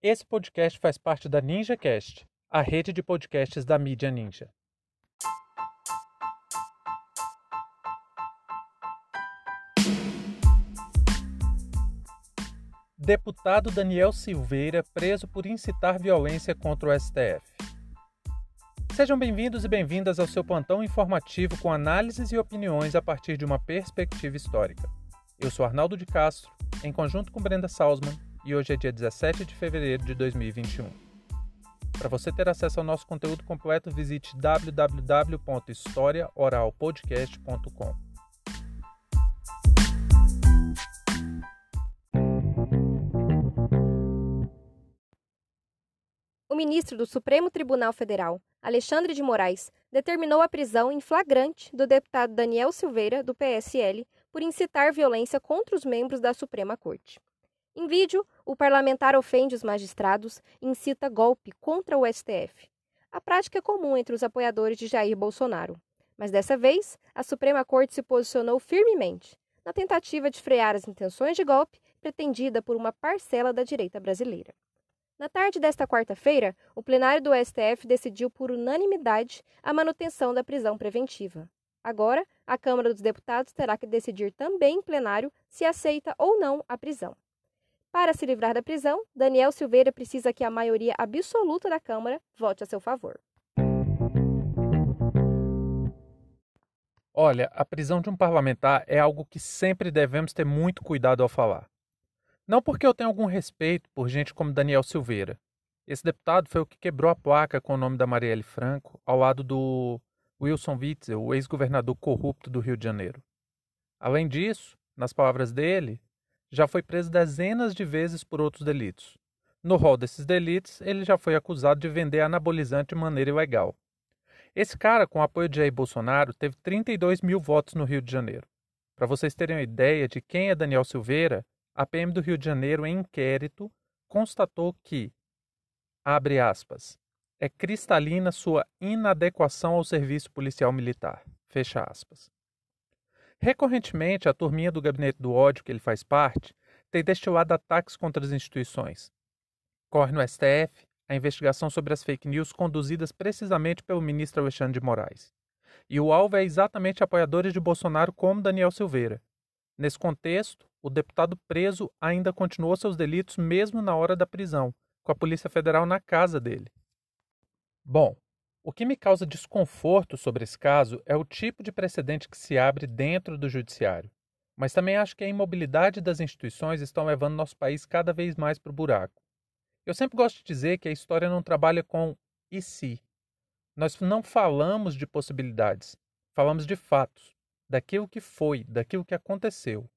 Esse podcast faz parte da NinjaCast, a rede de podcasts da mídia Ninja. Deputado Daniel Silveira preso por incitar violência contra o STF. Sejam bem-vindos e bem-vindas ao seu plantão informativo com análises e opiniões a partir de uma perspectiva histórica. Eu sou Arnaldo de Castro, em conjunto com Brenda Salzman, e hoje é dia 17 de fevereiro de 2021. Para você ter acesso ao nosso conteúdo completo, visite www.historiaoralpodcast.com. O ministro do Supremo Tribunal Federal, Alexandre de Moraes, determinou a prisão em flagrante do deputado Daniel Silveira, do PSL, por incitar violência contra os membros da Suprema Corte. Em vídeo, o parlamentar ofende os magistrados e incita golpe contra o STF. A prática é comum entre os apoiadores de Jair Bolsonaro. Mas dessa vez, a Suprema Corte se posicionou firmemente na tentativa de frear as intenções de golpe pretendida por uma parcela da direita brasileira. Na tarde desta quarta-feira, o plenário do STF decidiu por unanimidade a manutenção da prisão preventiva. Agora, a Câmara dos Deputados terá que decidir também em plenário se aceita ou não a prisão. Para se livrar da prisão, Daniel Silveira precisa que a maioria absoluta da Câmara vote a seu favor. Olha, a prisão de um parlamentar é algo que sempre devemos ter muito cuidado ao falar. Não porque eu tenho algum respeito por gente como Daniel Silveira. Esse deputado foi o que quebrou a placa com o nome da Marielle Franco ao lado do Wilson Witzel, o ex-governador corrupto do Rio de Janeiro. Além disso, nas palavras dele, já foi preso dezenas de vezes por outros delitos. No rol desses delitos, ele já foi acusado de vender anabolizante de maneira ilegal. Esse cara, com o apoio de Jair Bolsonaro, teve 32 mil votos no Rio de Janeiro. Para vocês terem uma ideia de quem é Daniel Silveira, a PM do Rio de Janeiro, em inquérito, constatou que, abre aspas, é cristalina sua inadequação ao serviço policial militar, fecha aspas. Recorrentemente, a turminha do gabinete do ódio que ele faz parte tem destilado ataques contra as instituições. Corre no STF a investigação sobre as fake news conduzidas precisamente pelo ministro Alexandre de Moraes. E o alvo é exatamente apoiadores de Bolsonaro como Daniel Silveira. Nesse contexto, o deputado preso ainda continuou seus delitos mesmo na hora da prisão, com a Polícia Federal na casa dele. Bom, o que me causa desconforto sobre esse caso é o tipo de precedente que se abre dentro do judiciário. Mas também acho que a imobilidade das instituições estão levando nosso país cada vez mais para o buraco. Eu sempre gosto de dizer que a história não trabalha com e se. Nós não falamos de possibilidades, falamos de fatos, daquilo que foi, daquilo que aconteceu.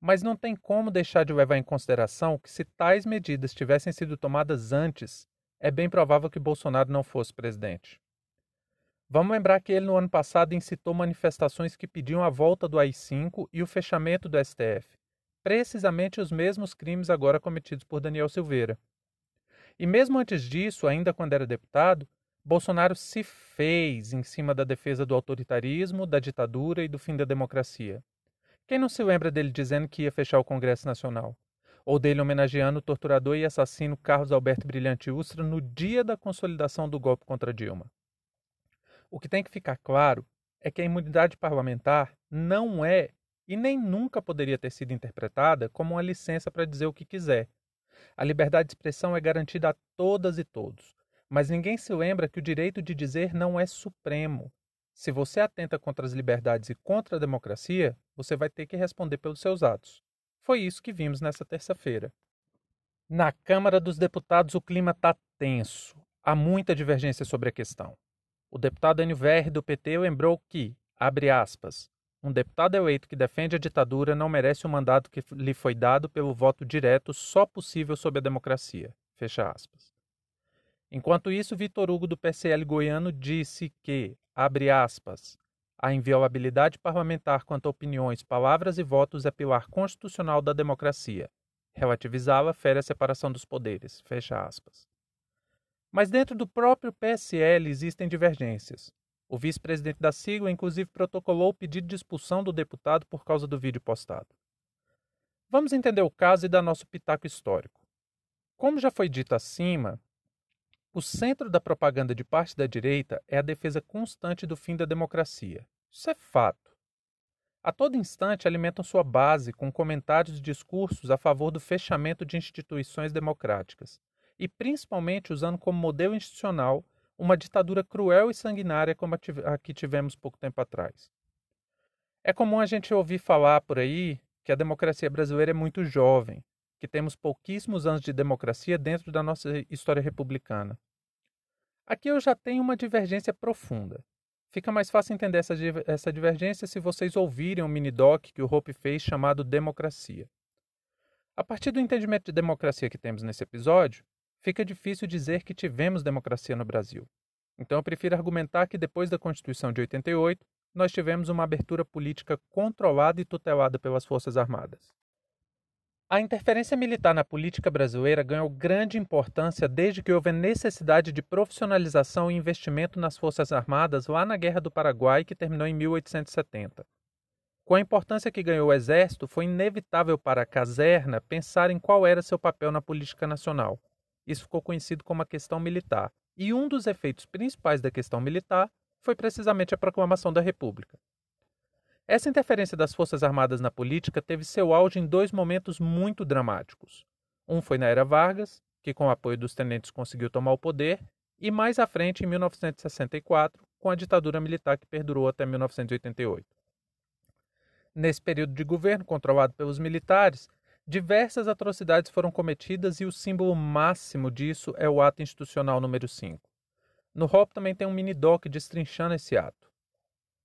Mas não tem como deixar de levar em consideração que, se tais medidas tivessem sido tomadas antes, é bem provável que Bolsonaro não fosse presidente. Vamos lembrar que ele no ano passado incitou manifestações que pediam a volta do AI-5 e o fechamento do STF, precisamente os mesmos crimes agora cometidos por Daniel Silveira. E mesmo antes disso, ainda quando era deputado, Bolsonaro se fez em cima da defesa do autoritarismo, da ditadura e do fim da democracia. Quem não se lembra dele dizendo que ia fechar o Congresso Nacional? ou dele homenageando o torturador e assassino Carlos Alberto Brilhante Ustra no dia da consolidação do golpe contra Dilma. O que tem que ficar claro é que a imunidade parlamentar não é e nem nunca poderia ter sido interpretada como uma licença para dizer o que quiser. A liberdade de expressão é garantida a todas e todos, mas ninguém se lembra que o direito de dizer não é supremo. Se você atenta contra as liberdades e contra a democracia, você vai ter que responder pelos seus atos. Foi isso que vimos nessa terça-feira. Na Câmara dos Deputados, o clima está tenso. Há muita divergência sobre a questão. O deputado NVR do PT lembrou que, abre aspas, um deputado eleito que defende a ditadura não merece o mandato que lhe foi dado pelo voto direto só possível sob a democracia. Fecha aspas. Enquanto isso, Vitor Hugo do PCL goiano disse que, abre aspas, a inviolabilidade parlamentar quanto a opiniões, palavras e votos é pilar constitucional da democracia. Relativizá-la fere a separação dos poderes. Fecha aspas. Mas dentro do próprio PSL existem divergências. O vice-presidente da sigla, inclusive, protocolou o pedido de expulsão do deputado por causa do vídeo postado. Vamos entender o caso e dar nosso pitaco histórico. Como já foi dito acima, o centro da propaganda de parte da direita é a defesa constante do fim da democracia. Isso é fato. A todo instante alimentam sua base com comentários e discursos a favor do fechamento de instituições democráticas, e principalmente usando como modelo institucional uma ditadura cruel e sanguinária como a que tivemos pouco tempo atrás. É comum a gente ouvir falar por aí que a democracia brasileira é muito jovem, que temos pouquíssimos anos de democracia dentro da nossa história republicana. Aqui eu já tenho uma divergência profunda. Fica mais fácil entender essa, essa divergência se vocês ouvirem o um mini-doc que o Hope fez chamado Democracia. A partir do entendimento de democracia que temos nesse episódio, fica difícil dizer que tivemos democracia no Brasil. Então eu prefiro argumentar que depois da Constituição de 88, nós tivemos uma abertura política controlada e tutelada pelas Forças Armadas. A interferência militar na política brasileira ganhou grande importância desde que houve a necessidade de profissionalização e investimento nas Forças Armadas lá na Guerra do Paraguai, que terminou em 1870. Com a importância que ganhou o Exército, foi inevitável para a caserna pensar em qual era seu papel na política nacional. Isso ficou conhecido como a questão militar. E um dos efeitos principais da questão militar foi precisamente a proclamação da República. Essa interferência das Forças Armadas na política teve seu auge em dois momentos muito dramáticos. Um foi na era Vargas, que com o apoio dos tenentes conseguiu tomar o poder, e mais à frente, em 1964, com a ditadura militar que perdurou até 1988. Nesse período de governo controlado pelos militares, diversas atrocidades foram cometidas e o símbolo máximo disso é o ato institucional número 5. No ROP também tem um mini-doc destrinchando esse ato.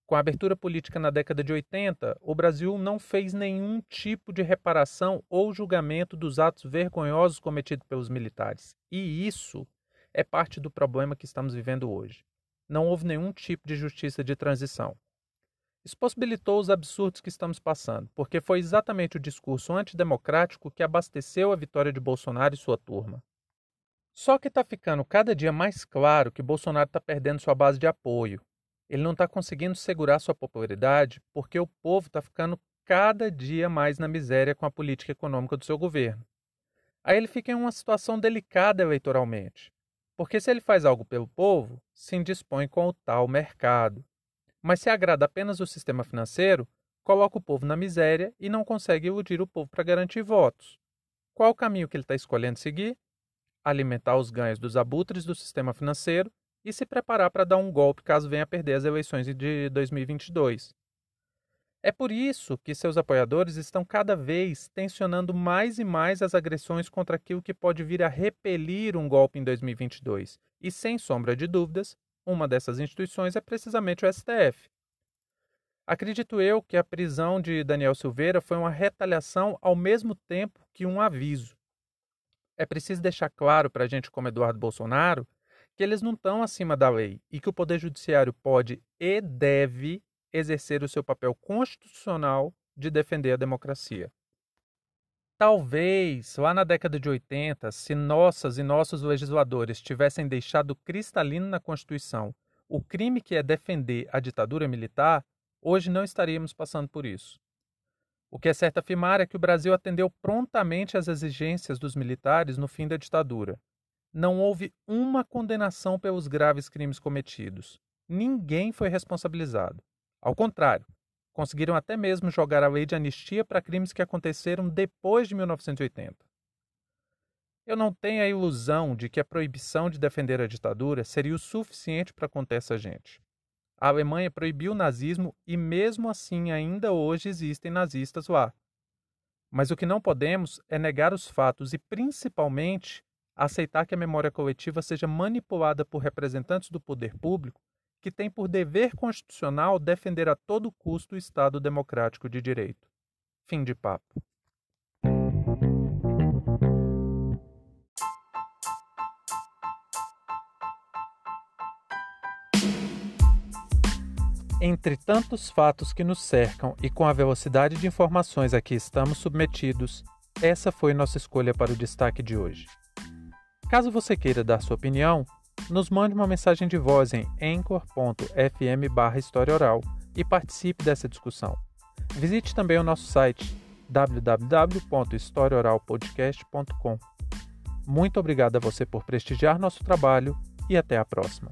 Com a abertura política na década de 80, o Brasil não fez nenhum tipo de reparação ou julgamento dos atos vergonhosos cometidos pelos militares. E isso é parte do problema que estamos vivendo hoje. Não houve nenhum tipo de justiça de transição. Isso possibilitou os absurdos que estamos passando, porque foi exatamente o discurso antidemocrático que abasteceu a vitória de Bolsonaro e sua turma. Só que está ficando cada dia mais claro que Bolsonaro está perdendo sua base de apoio, ele não está conseguindo segurar sua popularidade porque o povo está ficando cada dia mais na miséria com a política econômica do seu governo. Aí ele fica em uma situação delicada eleitoralmente, porque se ele faz algo pelo povo, se indispõe com o tal mercado. Mas se agrada apenas o sistema financeiro, coloca o povo na miséria e não consegue iludir o povo para garantir votos. Qual o caminho que ele está escolhendo seguir? Alimentar os ganhos dos abutres do sistema financeiro e se preparar para dar um golpe caso venha a perder as eleições de 2022. É por isso que seus apoiadores estão cada vez tensionando mais e mais as agressões contra aquilo que pode vir a repelir um golpe em 2022. E sem sombra de dúvidas, uma dessas instituições é precisamente o STF. Acredito eu que a prisão de Daniel Silveira foi uma retaliação ao mesmo tempo que um aviso. É preciso deixar claro para a gente, como Eduardo Bolsonaro, que eles não estão acima da lei e que o Poder Judiciário pode e deve exercer o seu papel constitucional de defender a democracia. Talvez, lá na década de 80, se nossas e nossos legisladores tivessem deixado cristalino na Constituição o crime que é defender a ditadura militar, hoje não estaríamos passando por isso. O que é certo afirmar é que o Brasil atendeu prontamente às exigências dos militares no fim da ditadura, não houve uma condenação pelos graves crimes cometidos. Ninguém foi responsabilizado. Ao contrário, conseguiram até mesmo jogar a lei de anistia para crimes que aconteceram depois de 1980. Eu não tenho a ilusão de que a proibição de defender a ditadura seria o suficiente para conter essa gente. A Alemanha proibiu o nazismo e, mesmo assim, ainda hoje existem nazistas lá. Mas o que não podemos é negar os fatos e, principalmente, aceitar que a memória coletiva seja manipulada por representantes do poder público que têm por dever constitucional defender a todo custo o Estado democrático de direito. Fim de papo. Entre tantos fatos que nos cercam e com a velocidade de informações a que estamos submetidos, essa foi nossa escolha para o destaque de hoje. Caso você queira dar sua opinião, nos mande uma mensagem de voz em anchor.fm barra História Oral e participe dessa discussão. Visite também o nosso site www.historiaoralpodcast.com. Muito obrigado a você por prestigiar nosso trabalho e até a próxima.